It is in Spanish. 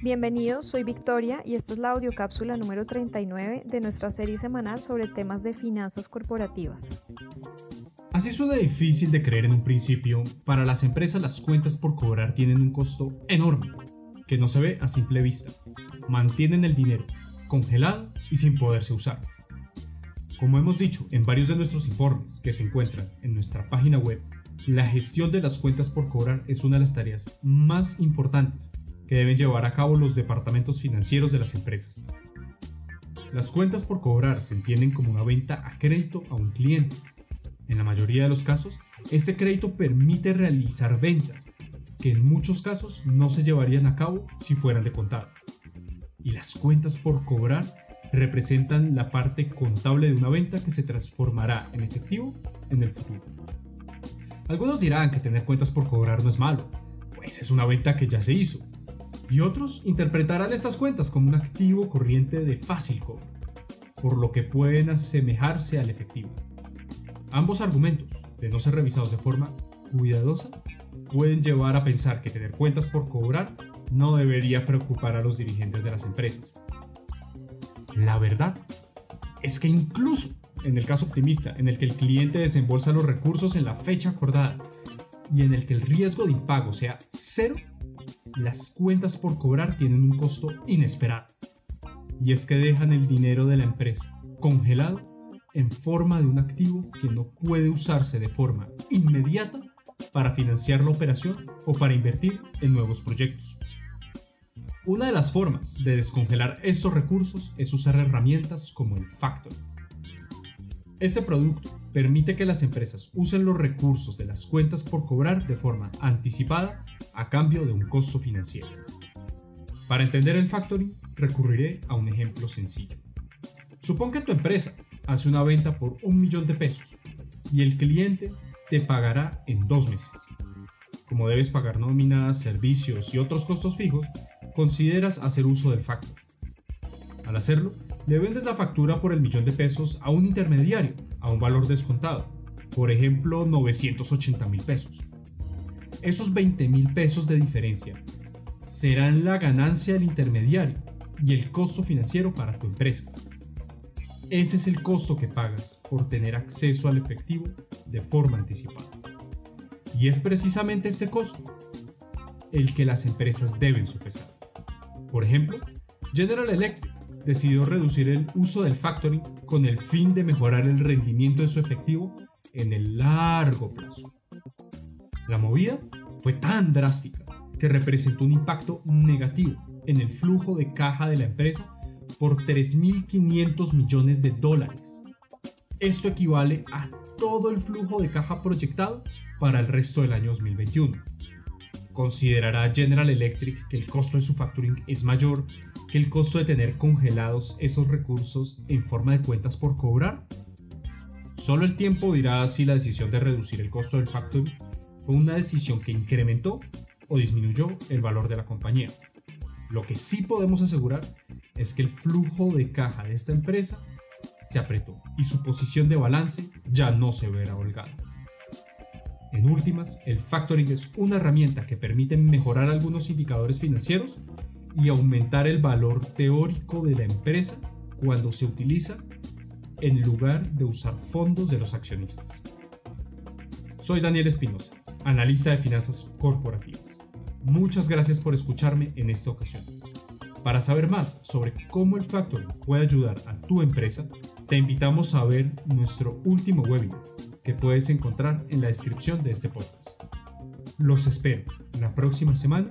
Bienvenidos, soy Victoria y esta es la audiocápsula número 39 de nuestra serie semanal sobre temas de finanzas corporativas. Así suena difícil de creer en un principio, para las empresas las cuentas por cobrar tienen un costo enorme, que no se ve a simple vista. Mantienen el dinero congelado y sin poderse usar. Como hemos dicho en varios de nuestros informes que se encuentran en nuestra página web, la gestión de las cuentas por cobrar es una de las tareas más importantes que deben llevar a cabo los departamentos financieros de las empresas. Las cuentas por cobrar se entienden como una venta a crédito a un cliente. En la mayoría de los casos, este crédito permite realizar ventas que en muchos casos no se llevarían a cabo si fueran de contado. Y las cuentas por cobrar representan la parte contable de una venta que se transformará en efectivo en el futuro. Algunos dirán que tener cuentas por cobrar no es malo, pues es una venta que ya se hizo, y otros interpretarán estas cuentas como un activo corriente de fácil cobro, por lo que pueden asemejarse al efectivo. Ambos argumentos, de no ser revisados de forma cuidadosa, pueden llevar a pensar que tener cuentas por cobrar no debería preocupar a los dirigentes de las empresas. La verdad es que incluso en el caso optimista, en el que el cliente desembolsa los recursos en la fecha acordada y en el que el riesgo de impago sea cero, las cuentas por cobrar tienen un costo inesperado. Y es que dejan el dinero de la empresa congelado en forma de un activo que no puede usarse de forma inmediata para financiar la operación o para invertir en nuevos proyectos. Una de las formas de descongelar estos recursos es usar herramientas como el factoring. Este producto permite que las empresas usen los recursos de las cuentas por cobrar de forma anticipada a cambio de un costo financiero. Para entender el factoring, recurriré a un ejemplo sencillo. Supón que tu empresa hace una venta por un millón de pesos y el cliente te pagará en dos meses. Como debes pagar nóminas, servicios y otros costos fijos, consideras hacer uso del factoring. Al hacerlo, le vendes la factura por el millón de pesos a un intermediario a un valor descontado, por ejemplo 980 mil pesos. Esos 20 mil pesos de diferencia serán la ganancia del intermediario y el costo financiero para tu empresa. Ese es el costo que pagas por tener acceso al efectivo de forma anticipada. Y es precisamente este costo el que las empresas deben sopesar. Por ejemplo, General Electric decidió reducir el uso del factoring con el fin de mejorar el rendimiento de su efectivo en el largo plazo. La movida fue tan drástica que representó un impacto negativo en el flujo de caja de la empresa por 3.500 millones de dólares. Esto equivale a todo el flujo de caja proyectado para el resto del año 2021. ¿Considerará General Electric que el costo de su factoring es mayor el costo de tener congelados esos recursos en forma de cuentas por cobrar? Solo el tiempo dirá si la decisión de reducir el costo del factoring fue una decisión que incrementó o disminuyó el valor de la compañía. Lo que sí podemos asegurar es que el flujo de caja de esta empresa se apretó y su posición de balance ya no se verá holgada. En últimas, el factoring es una herramienta que permite mejorar algunos indicadores financieros y aumentar el valor teórico de la empresa cuando se utiliza en lugar de usar fondos de los accionistas. Soy Daniel Espinosa, analista de finanzas corporativas. Muchas gracias por escucharme en esta ocasión. Para saber más sobre cómo el factoring puede ayudar a tu empresa, te invitamos a ver nuestro último webinar que puedes encontrar en la descripción de este podcast. Los espero la próxima semana